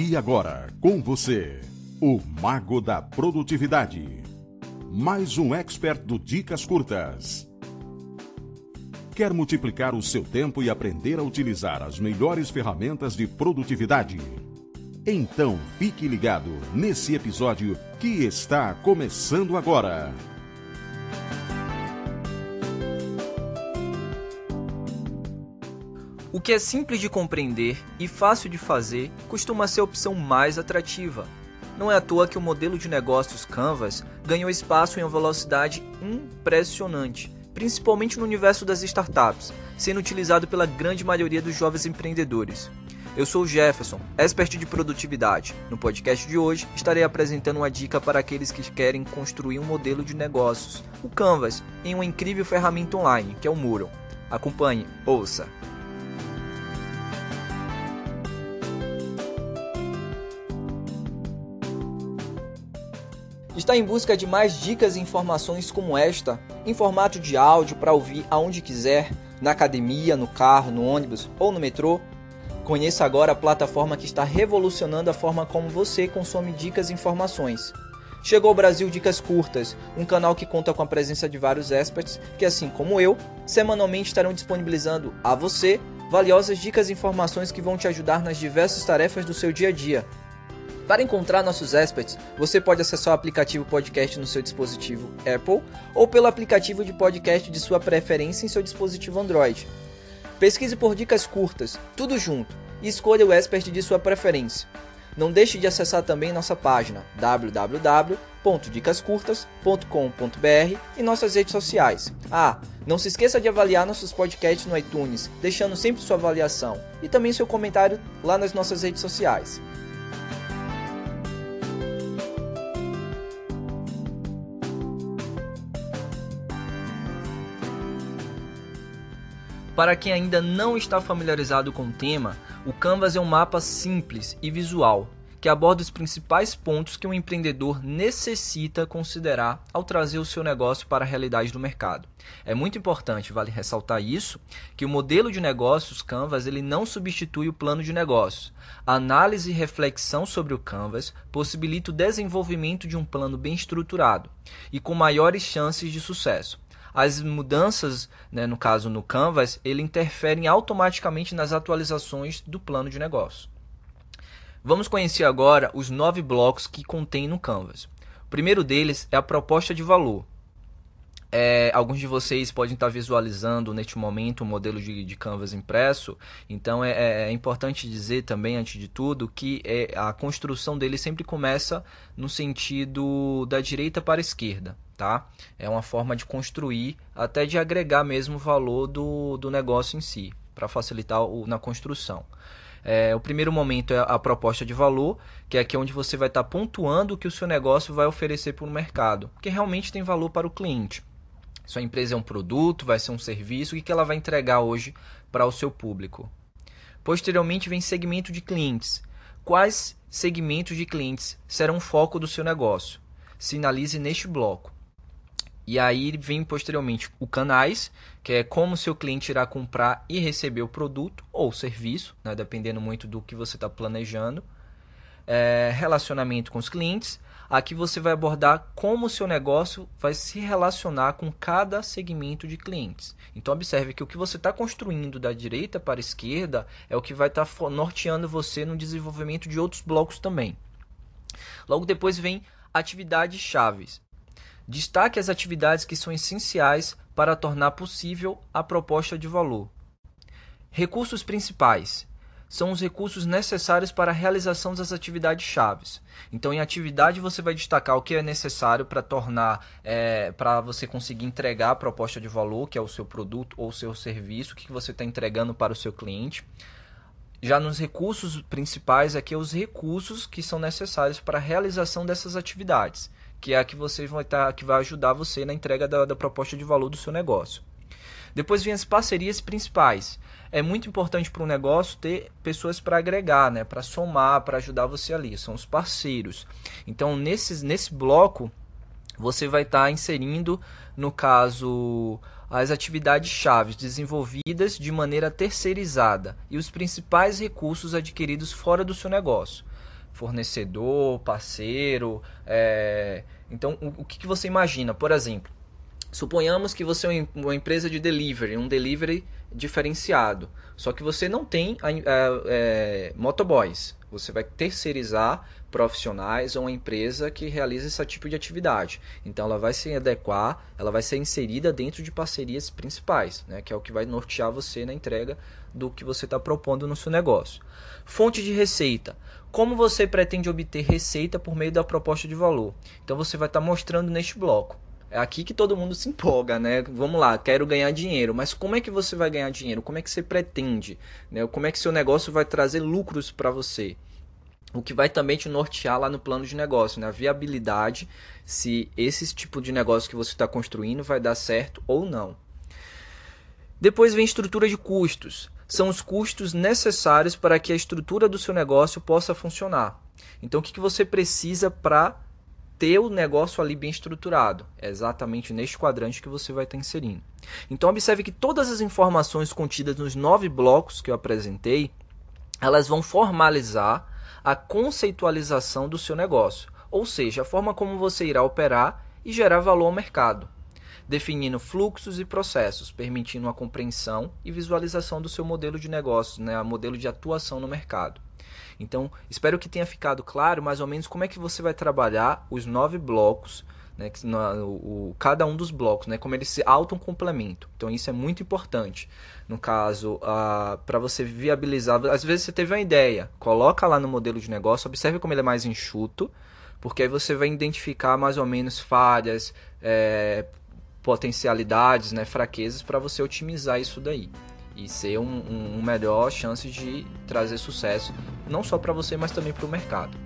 E agora, com você, o Mago da Produtividade. Mais um expert do Dicas Curtas. Quer multiplicar o seu tempo e aprender a utilizar as melhores ferramentas de produtividade? Então fique ligado nesse episódio que está começando agora. O que é simples de compreender e fácil de fazer costuma ser a opção mais atrativa. Não é à toa que o modelo de negócios Canvas ganhou espaço em uma velocidade impressionante, principalmente no universo das startups, sendo utilizado pela grande maioria dos jovens empreendedores. Eu sou o Jefferson, expert de produtividade. No podcast de hoje, estarei apresentando uma dica para aqueles que querem construir um modelo de negócios, o Canvas, em uma incrível ferramenta online, que é o Mural. Acompanhe, ouça! Está em busca de mais dicas e informações como esta, em formato de áudio para ouvir aonde quiser, na academia, no carro, no ônibus ou no metrô? Conheça agora a plataforma que está revolucionando a forma como você consome dicas e informações. Chegou ao Brasil Dicas Curtas, um canal que conta com a presença de vários experts que, assim como eu, semanalmente estarão disponibilizando a você valiosas dicas e informações que vão te ajudar nas diversas tarefas do seu dia a dia. Para encontrar nossos experts, você pode acessar o aplicativo podcast no seu dispositivo Apple ou pelo aplicativo de podcast de sua preferência em seu dispositivo Android. Pesquise por dicas curtas, tudo junto, e escolha o expert de sua preferência. Não deixe de acessar também nossa página www.dicascurtas.com.br e nossas redes sociais. Ah, não se esqueça de avaliar nossos podcasts no iTunes, deixando sempre sua avaliação e também seu comentário lá nas nossas redes sociais. Para quem ainda não está familiarizado com o tema, o Canvas é um mapa simples e visual que aborda os principais pontos que um empreendedor necessita considerar ao trazer o seu negócio para a realidade do mercado. É muito importante, vale ressaltar isso, que o modelo de negócios Canvas ele não substitui o plano de negócios. A análise e reflexão sobre o Canvas possibilita o desenvolvimento de um plano bem estruturado e com maiores chances de sucesso as mudanças, né, no caso no Canvas, ele interferem automaticamente nas atualizações do plano de negócio. Vamos conhecer agora os nove blocos que contém no Canvas. O primeiro deles é a proposta de valor. É, alguns de vocês podem estar visualizando neste momento o um modelo de, de, Canvas impresso, então é, é, é, importante dizer também, antes de tudo, que é, a construção dele sempre começa no sentido da direita para a esquerda tá? É uma forma de construir, até de agregar mesmo o valor do, do negócio em si, para facilitar o, na construção. É, o primeiro momento é a proposta de valor, que é aqui onde você vai estar pontuando o que o seu negócio vai oferecer para o mercado, que realmente tem valor para o cliente. Sua empresa é um produto, vai ser um serviço, o que ela vai entregar hoje para o seu público. Posteriormente vem segmento de clientes. Quais segmentos de clientes serão o foco do seu negócio? Sinalize neste bloco. E aí vem posteriormente o canais, que é como seu cliente irá comprar e receber o produto ou serviço, né, dependendo muito do que você está planejando. É, relacionamento com os clientes. Aqui você vai abordar como o seu negócio vai se relacionar com cada segmento de clientes. Então observe que o que você está construindo da direita para a esquerda é o que vai estar tá norteando você no desenvolvimento de outros blocos também. Logo depois vem atividades chaves. Destaque as atividades que são essenciais para tornar possível a proposta de valor. Recursos principais são os recursos necessários para a realização das atividades chaves. Então, em atividade você vai destacar o que é necessário para tornar, é, para você conseguir entregar a proposta de valor, que é o seu produto ou o seu serviço, o que você está entregando para o seu cliente. Já nos recursos principais, aqui é os recursos que são necessários para a realização dessas atividades que é a que você vai estar, que vai ajudar você na entrega da, da proposta de valor do seu negócio. Depois vem as parcerias principais. É muito importante para um negócio ter pessoas para agregar, né? para somar, para ajudar você ali. São os parceiros. Então, nesse, nesse bloco, você vai estar tá inserindo, no caso, as atividades chaves desenvolvidas de maneira terceirizada e os principais recursos adquiridos fora do seu negócio. fornecedor, parceiro. É... Então, o, o que, que você imagina? Por exemplo, suponhamos que você é uma empresa de delivery, um delivery diferenciado. Só que você não tem é, motoboys. Você vai terceirizar profissionais ou uma empresa que realiza esse tipo de atividade. Então ela vai se adequar, ela vai ser inserida dentro de parcerias principais, né, que é o que vai nortear você na entrega do que você está propondo no seu negócio. Fonte de receita. Como você pretende obter receita por meio da proposta de valor? Então você vai estar tá mostrando neste bloco. É aqui que todo mundo se empolga, né? Vamos lá, quero ganhar dinheiro. Mas como é que você vai ganhar dinheiro? Como é que você pretende? Né? Como é que seu negócio vai trazer lucros para você? O que vai também te nortear lá no plano de negócio, né? A viabilidade, se esse tipo de negócio que você está construindo vai dar certo ou não. Depois vem estrutura de custos. São os custos necessários para que a estrutura do seu negócio possa funcionar. Então, o que, que você precisa para ter o negócio ali bem estruturado. É exatamente neste quadrante que você vai estar inserindo. Então observe que todas as informações contidas nos nove blocos que eu apresentei, elas vão formalizar a conceitualização do seu negócio, ou seja, a forma como você irá operar e gerar valor ao mercado, definindo fluxos e processos, permitindo a compreensão e visualização do seu modelo de negócio, né, modelo de atuação no mercado. Então, espero que tenha ficado claro mais ou menos como é que você vai trabalhar os nove blocos, né, que, o, cada um dos blocos, né, como eles se auto-complementam. Então, isso é muito importante. No caso, uh, para você viabilizar, às vezes você teve uma ideia, coloca lá no modelo de negócio, observe como ele é mais enxuto, porque aí você vai identificar mais ou menos falhas, é, potencialidades, né, fraquezas para você otimizar isso daí e ser um, um, um melhor chance de trazer sucesso, não só para você, mas também para o mercado.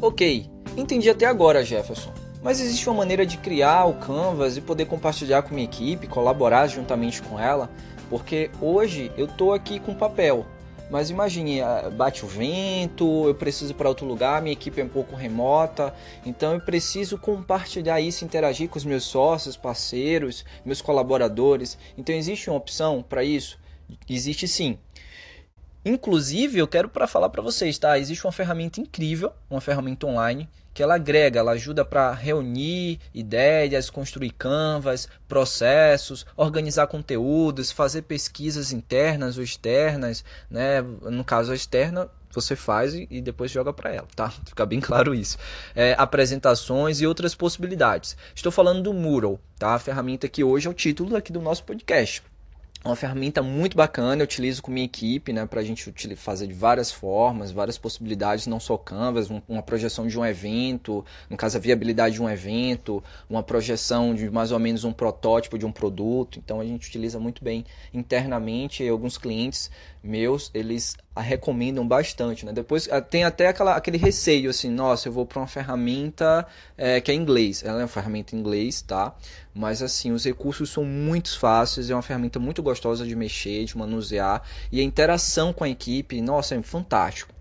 Ok, entendi até agora, Jefferson. Mas existe uma maneira de criar o Canvas e poder compartilhar com minha equipe, colaborar juntamente com ela, porque hoje eu estou aqui com papel, mas imagine, ah, bate o vento, eu preciso ir para outro lugar, minha equipe é um pouco remota, então eu preciso compartilhar isso, interagir com os meus sócios, parceiros, meus colaboradores. Então existe uma opção para isso? Existe sim. Inclusive, eu quero para falar para vocês, tá? Existe uma ferramenta incrível, uma ferramenta online que ela agrega, ela ajuda para reunir ideias, construir canvas, processos, organizar conteúdos, fazer pesquisas internas ou externas, né? No caso a externa, você faz e depois joga para ela, tá? Fica bem claro isso. É, apresentações e outras possibilidades. Estou falando do Mural, tá? A ferramenta que hoje é o título aqui do nosso podcast uma ferramenta muito bacana, eu utilizo com minha equipe, né, para a gente fazer de várias formas, várias possibilidades, não só Canvas, uma projeção de um evento, no caso a viabilidade de um evento, uma projeção de mais ou menos um protótipo de um produto, então a gente utiliza muito bem internamente, e alguns clientes meus, eles a recomendam bastante, né? Depois tem até aquela, aquele receio assim, nossa, eu vou para uma ferramenta é, que é inglês. Ela é uma ferramenta em inglês, tá? Mas assim, os recursos são muito fáceis, é uma ferramenta muito gostosa de mexer, de manusear e a interação com a equipe, nossa, é fantástico.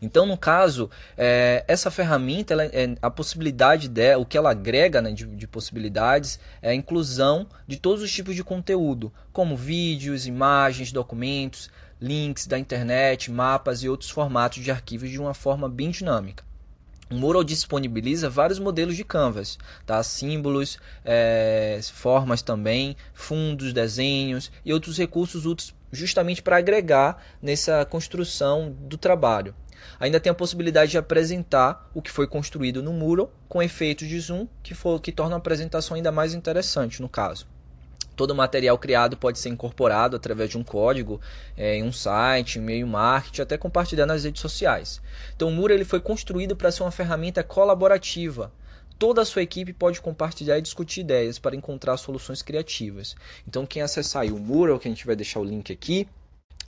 Então, no caso, é, essa ferramenta, ela, é, a possibilidade dela, o que ela agrega né, de, de, possibilidades é a inclusão de todos os tipos de conteúdo, como vídeos, imagens, documentos, links da internet, mapas e outros formatos de arquivos de uma forma bem dinâmica. O Mural disponibiliza vários modelos de canvas, tá? símbolos, é, formas também, fundos, desenhos e outros recursos úteis justamente para agregar nessa construção do trabalho. Ainda tem a possibilidade de apresentar o que foi construído no Mural com efeitos de zoom que, for, que torna a apresentação ainda mais interessante no caso. Todo o material criado pode ser incorporado através de um código é, em um site, em meio marketing, até compartilhar nas redes sociais. Então o Mural ele foi construído para ser uma ferramenta colaborativa. Toda a sua equipe pode compartilhar e discutir ideias para encontrar soluções criativas. Então quem acessar o Mural, que a gente vai deixar o link aqui,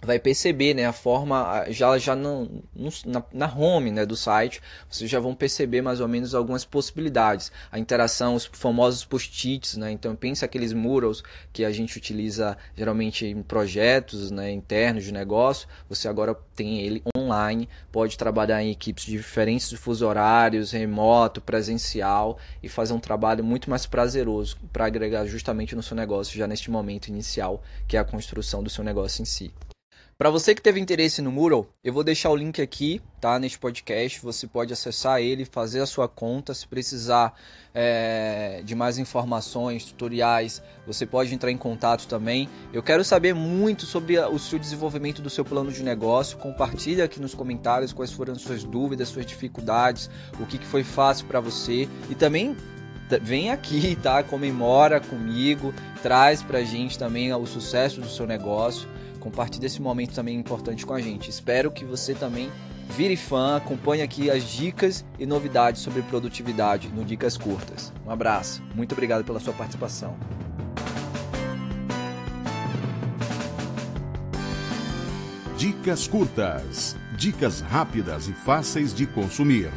vai perceber né, a forma, já, já no, na, na home né, do site, vocês já vão perceber mais ou menos algumas possibilidades. A interação, os famosos post-its, né, então pense aqueles murals que a gente utiliza geralmente em projetos né, internos de negócio, você agora tem ele online, pode trabalhar em equipes de diferentes fuso horários, remoto, presencial e fazer um trabalho muito mais prazeroso para agregar justamente no seu negócio já neste momento inicial, que é a construção do seu negócio em si. Para você que teve interesse no Mural, eu vou deixar o link aqui, tá, neste podcast. Você pode acessar ele, fazer a sua conta. Se precisar é, de mais informações, tutoriais, você pode entrar em contato também. Eu quero saber muito sobre o seu desenvolvimento do seu plano de negócio. Compartilha aqui nos comentários quais foram as suas dúvidas, suas dificuldades, o que, que foi fácil para você e também vem aqui, tá? Comemora comigo, traz pra gente também o sucesso do seu negócio. Compartilhe esse momento também importante com a gente. Espero que você também vire fã, acompanhe aqui as dicas e novidades sobre produtividade no Dicas Curtas. Um abraço, muito obrigado pela sua participação. Dicas curtas, dicas rápidas e fáceis de consumir.